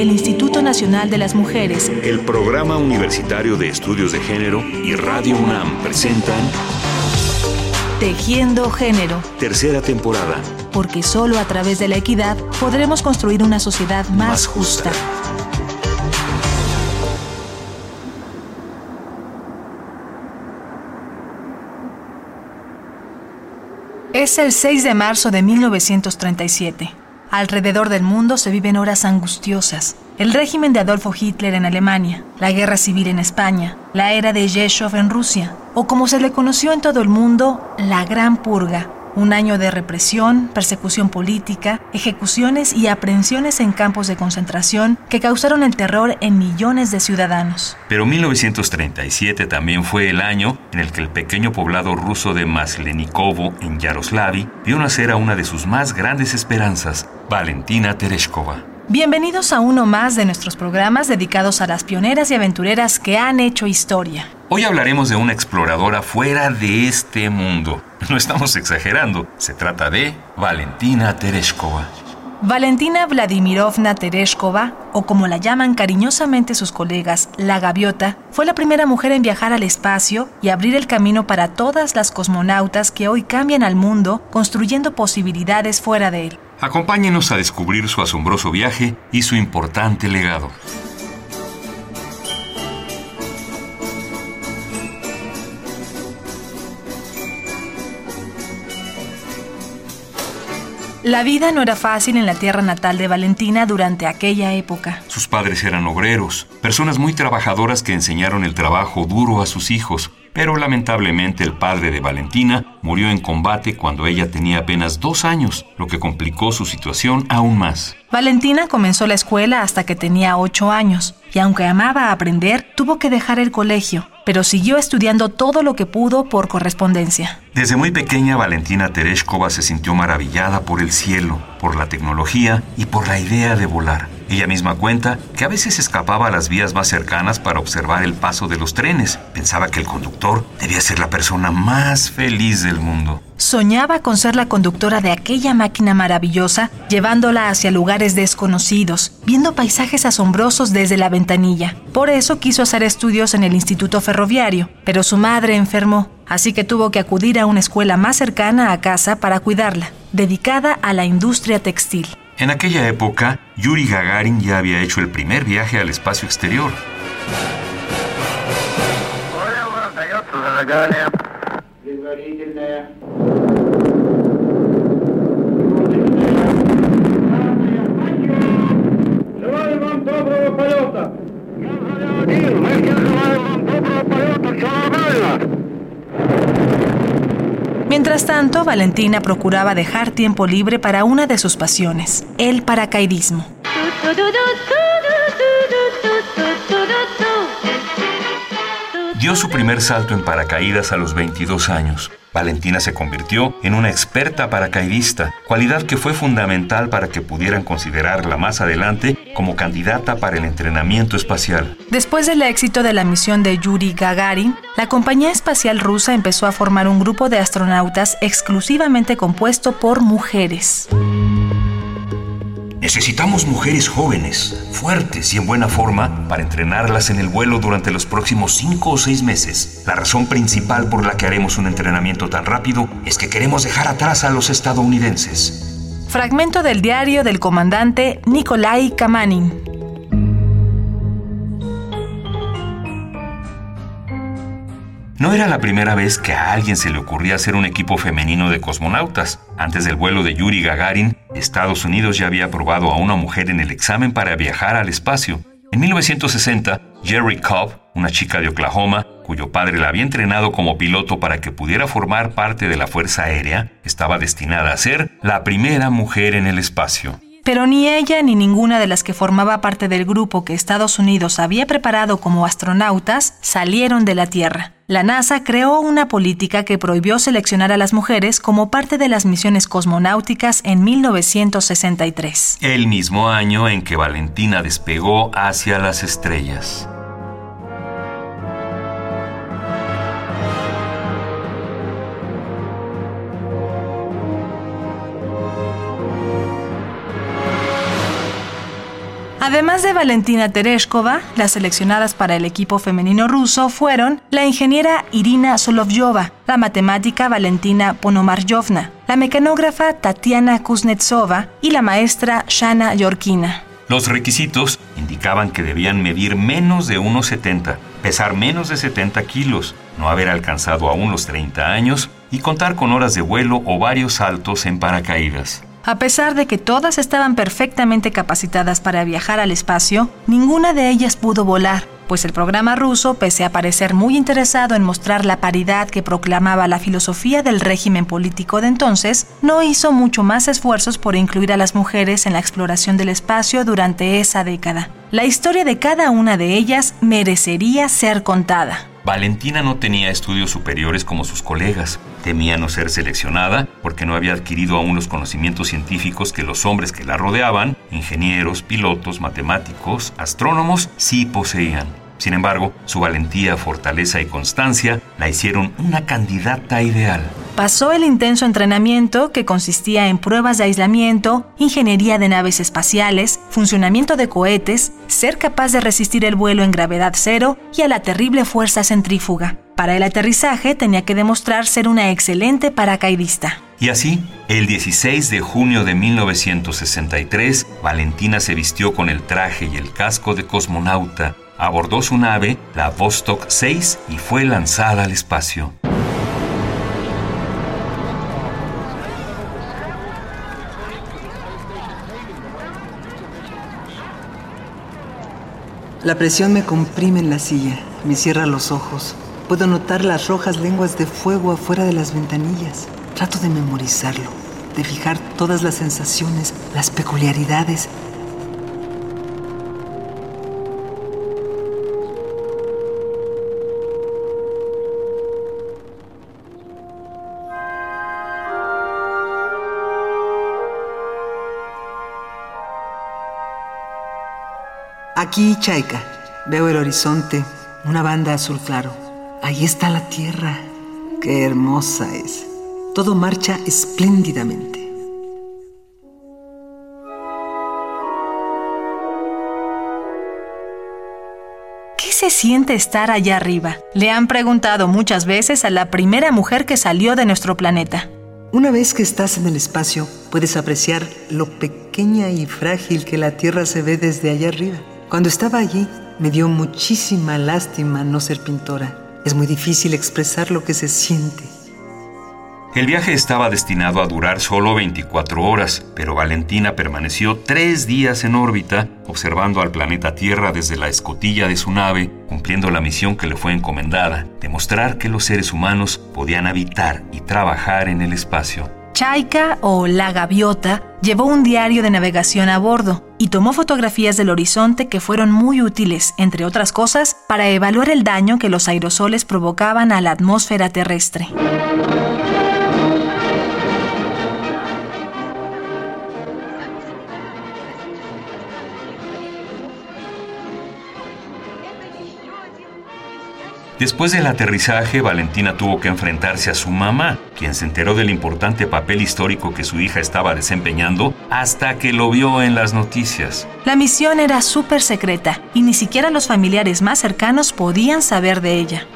el Instituto Nacional de las Mujeres, el Programa Universitario de Estudios de Género y Radio UNAM presentan Tejiendo Género, tercera temporada, porque solo a través de la equidad podremos construir una sociedad más, Más justa. justa. Es el 6 de marzo de 1937. Alrededor del mundo se viven horas angustiosas. El régimen de Adolfo Hitler en Alemania, la guerra civil en España, la era de Yeshov en Rusia, o como se le conoció en todo el mundo, la Gran Purga, un año de represión, persecución política, ejecuciones y aprehensiones en campos de concentración que causaron el terror en millones de ciudadanos. Pero 1937 también fue el año en el que el pequeño poblado ruso de Maslenikovo, en Yaroslavy, vio nacer a una de sus más grandes esperanzas, Valentina Tereshkova. Bienvenidos a uno más de nuestros programas dedicados a las pioneras y aventureras que han hecho historia. Hoy hablaremos de una exploradora fuera de este mundo. No estamos exagerando, se trata de Valentina Tereshkova. Valentina Vladimirovna Tereshkova, o como la llaman cariñosamente sus colegas, la gaviota, fue la primera mujer en viajar al espacio y abrir el camino para todas las cosmonautas que hoy cambian al mundo construyendo posibilidades fuera de él. Acompáñenos a descubrir su asombroso viaje y su importante legado. La vida no era fácil en la tierra natal de Valentina durante aquella época. Sus padres eran obreros, personas muy trabajadoras que enseñaron el trabajo duro a sus hijos, pero lamentablemente el padre de Valentina murió en combate cuando ella tenía apenas dos años, lo que complicó su situación aún más. Valentina comenzó la escuela hasta que tenía ocho años, y aunque amaba aprender, tuvo que dejar el colegio, pero siguió estudiando todo lo que pudo por correspondencia. Desde muy pequeña, Valentina Tereshkova se sintió maravillada por el cielo, por la tecnología y por la idea de volar. Ella misma cuenta que a veces escapaba a las vías más cercanas para observar el paso de los trenes. Pensaba que el conductor debía ser la persona más feliz del mundo. Soñaba con ser la conductora de aquella máquina maravillosa, llevándola hacia lugares desconocidos, viendo paisajes asombrosos desde la ventanilla. Por eso quiso hacer estudios en el Instituto Ferroviario, pero su madre enfermó, así que tuvo que acudir a una escuela más cercana a casa para cuidarla, dedicada a la industria textil. En aquella época, Yuri Gagarin ya había hecho el primer viaje al espacio exterior. Mientras tanto, Valentina procuraba dejar tiempo libre para una de sus pasiones, el paracaidismo. Dio su primer salto en paracaídas a los 22 años. Valentina se convirtió en una experta paracaidista, cualidad que fue fundamental para que pudieran considerarla más adelante como candidata para el entrenamiento espacial. Después del éxito de la misión de Yuri Gagarin, la compañía espacial rusa empezó a formar un grupo de astronautas exclusivamente compuesto por mujeres. Necesitamos mujeres jóvenes, fuertes y en buena forma para entrenarlas en el vuelo durante los próximos cinco o seis meses. La razón principal por la que haremos un entrenamiento tan rápido es que queremos dejar atrás a los estadounidenses. Fragmento del diario del comandante Nikolai Kamanin. No era la primera vez que a alguien se le ocurría hacer un equipo femenino de cosmonautas. Antes del vuelo de Yuri Gagarin, Estados Unidos ya había aprobado a una mujer en el examen para viajar al espacio. En 1960, Jerry Cobb, una chica de Oklahoma, cuyo padre la había entrenado como piloto para que pudiera formar parte de la Fuerza Aérea, estaba destinada a ser la primera mujer en el espacio. Pero ni ella ni ninguna de las que formaba parte del grupo que Estados Unidos había preparado como astronautas salieron de la Tierra. La NASA creó una política que prohibió seleccionar a las mujeres como parte de las misiones cosmonáuticas en 1963. El mismo año en que Valentina despegó hacia las estrellas. Además de Valentina Tereshkova, las seleccionadas para el equipo femenino ruso fueron la ingeniera Irina Solovyova, la matemática Valentina Ponomaryovna, la mecanógrafa Tatiana Kuznetsova y la maestra Shana Yorkina. Los requisitos indicaban que debían medir menos de 1,70, pesar menos de 70 kilos, no haber alcanzado aún los 30 años y contar con horas de vuelo o varios saltos en paracaídas. A pesar de que todas estaban perfectamente capacitadas para viajar al espacio, ninguna de ellas pudo volar, pues el programa ruso, pese a parecer muy interesado en mostrar la paridad que proclamaba la filosofía del régimen político de entonces, no hizo mucho más esfuerzos por incluir a las mujeres en la exploración del espacio durante esa década. La historia de cada una de ellas merecería ser contada. Valentina no tenía estudios superiores como sus colegas. Temía no ser seleccionada porque no había adquirido aún los conocimientos científicos que los hombres que la rodeaban, ingenieros, pilotos, matemáticos, astrónomos, sí poseían. Sin embargo, su valentía, fortaleza y constancia la hicieron una candidata ideal. Pasó el intenso entrenamiento que consistía en pruebas de aislamiento, ingeniería de naves espaciales, funcionamiento de cohetes, ser capaz de resistir el vuelo en gravedad cero y a la terrible fuerza centrífuga. Para el aterrizaje tenía que demostrar ser una excelente paracaidista. Y así, el 16 de junio de 1963, Valentina se vistió con el traje y el casco de cosmonauta abordó su nave, la Vostok 6, y fue lanzada al espacio. La presión me comprime en la silla, me cierra los ojos. Puedo notar las rojas lenguas de fuego afuera de las ventanillas. Trato de memorizarlo, de fijar todas las sensaciones, las peculiaridades, Aquí, Chaika, veo el horizonte, una banda azul claro. Ahí está la tierra. Qué hermosa es. Todo marcha espléndidamente. ¿Qué se siente estar allá arriba? Le han preguntado muchas veces a la primera mujer que salió de nuestro planeta. Una vez que estás en el espacio, puedes apreciar lo pequeña y frágil que la Tierra se ve desde allá arriba. Cuando estaba allí, me dio muchísima lástima no ser pintora. Es muy difícil expresar lo que se siente. El viaje estaba destinado a durar solo 24 horas, pero Valentina permaneció tres días en órbita, observando al planeta Tierra desde la escotilla de su nave, cumpliendo la misión que le fue encomendada, demostrar que los seres humanos podían habitar y trabajar en el espacio. Chaika o la gaviota llevó un diario de navegación a bordo y tomó fotografías del horizonte que fueron muy útiles, entre otras cosas, para evaluar el daño que los aerosoles provocaban a la atmósfera terrestre. Después del aterrizaje, Valentina tuvo que enfrentarse a su mamá, quien se enteró del importante papel histórico que su hija estaba desempeñando hasta que lo vio en las noticias. La misión era súper secreta y ni siquiera los familiares más cercanos podían saber de ella.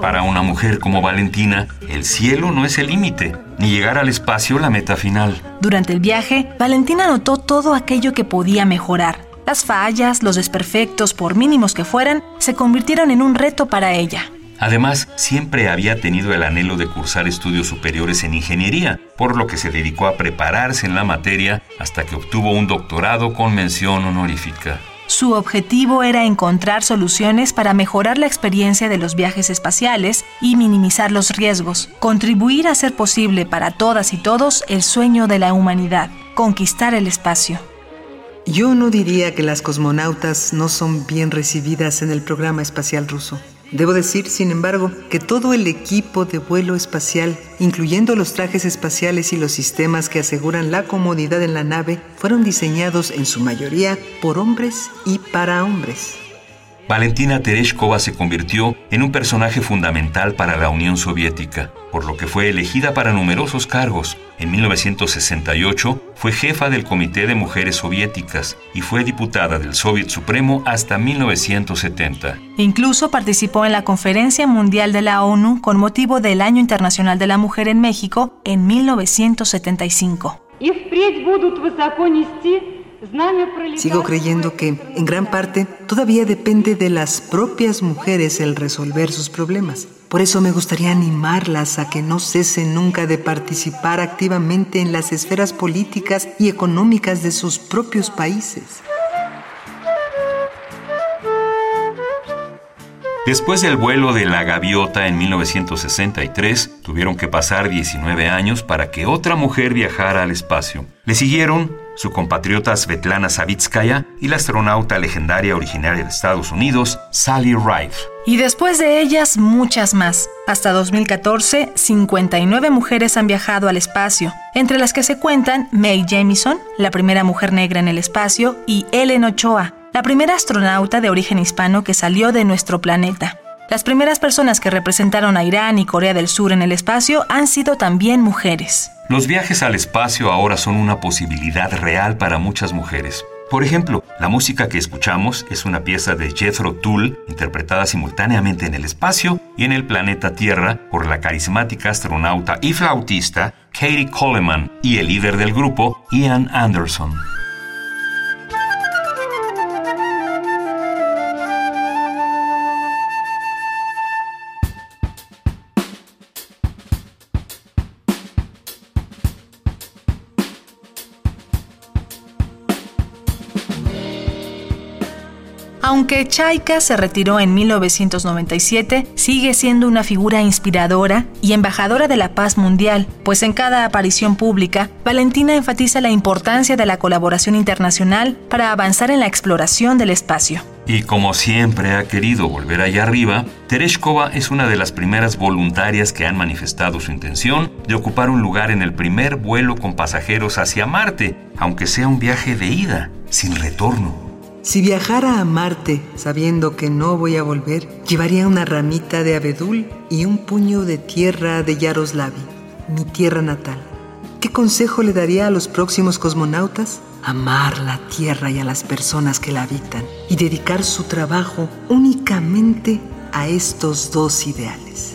Para una mujer como Valentina, el cielo no es el límite, ni llegar al espacio la meta final. Durante el viaje, Valentina notó todo aquello que podía mejorar las fallas, los desperfectos, por mínimos que fueran, se convirtieron en un reto para ella. Además, siempre había tenido el anhelo de cursar estudios superiores en ingeniería, por lo que se dedicó a prepararse en la materia hasta que obtuvo un doctorado con mención honorífica. Su objetivo era encontrar soluciones para mejorar la experiencia de los viajes espaciales y minimizar los riesgos, contribuir a hacer posible para todas y todos el sueño de la humanidad, conquistar el espacio. Yo no diría que las cosmonautas no son bien recibidas en el programa espacial ruso. Debo decir, sin embargo, que todo el equipo de vuelo espacial, incluyendo los trajes espaciales y los sistemas que aseguran la comodidad en la nave, fueron diseñados en su mayoría por hombres y para hombres. Valentina Tereshkova se convirtió en un personaje fundamental para la Unión Soviética, por lo que fue elegida para numerosos cargos. En 1968 fue jefa del Comité de Mujeres Soviéticas y fue diputada del Soviet Supremo hasta 1970. Incluso participó en la Conferencia Mundial de la ONU con motivo del Año Internacional de la Mujer en México en 1975. Sigo creyendo que, en gran parte, todavía depende de las propias mujeres el resolver sus problemas. Por eso me gustaría animarlas a que no cesen nunca de participar activamente en las esferas políticas y económicas de sus propios países. Después del vuelo de la gaviota en 1963, tuvieron que pasar 19 años para que otra mujer viajara al espacio. Le siguieron su compatriota Svetlana Savitskaya y la astronauta legendaria originaria de Estados Unidos, Sally Ride. Y después de ellas, muchas más. Hasta 2014, 59 mujeres han viajado al espacio, entre las que se cuentan Mae Jemison, la primera mujer negra en el espacio, y Ellen Ochoa, la primera astronauta de origen hispano que salió de nuestro planeta. Las primeras personas que representaron a Irán y Corea del Sur en el espacio han sido también mujeres. Los viajes al espacio ahora son una posibilidad real para muchas mujeres. Por ejemplo, la música que escuchamos es una pieza de Jethro Tull interpretada simultáneamente en el espacio y en el planeta Tierra por la carismática astronauta y flautista Katie Coleman y el líder del grupo Ian Anderson. Aunque Chaika se retiró en 1997, sigue siendo una figura inspiradora y embajadora de la paz mundial, pues en cada aparición pública, Valentina enfatiza la importancia de la colaboración internacional para avanzar en la exploración del espacio. Y como siempre ha querido volver allá arriba, Tereshkova es una de las primeras voluntarias que han manifestado su intención de ocupar un lugar en el primer vuelo con pasajeros hacia Marte, aunque sea un viaje de ida, sin retorno. Si viajara a Marte sabiendo que no voy a volver, llevaría una ramita de abedul y un puño de tierra de Yaroslavi, mi tierra natal. ¿Qué consejo le daría a los próximos cosmonautas? Amar la tierra y a las personas que la habitan y dedicar su trabajo únicamente a estos dos ideales.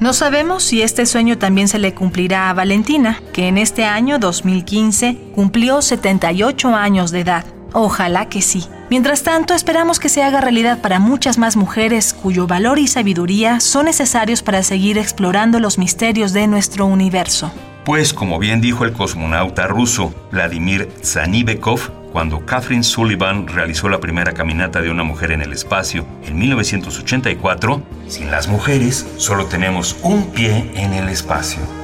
No sabemos si este sueño también se le cumplirá a Valentina, que en este año 2015 cumplió 78 años de edad. Ojalá que sí. Mientras tanto, esperamos que se haga realidad para muchas más mujeres cuyo valor y sabiduría son necesarios para seguir explorando los misterios de nuestro universo. Pues, como bien dijo el cosmonauta ruso Vladimir Zanibekov, cuando Catherine Sullivan realizó la primera caminata de una mujer en el espacio en 1984, sin las mujeres solo tenemos un pie en el espacio.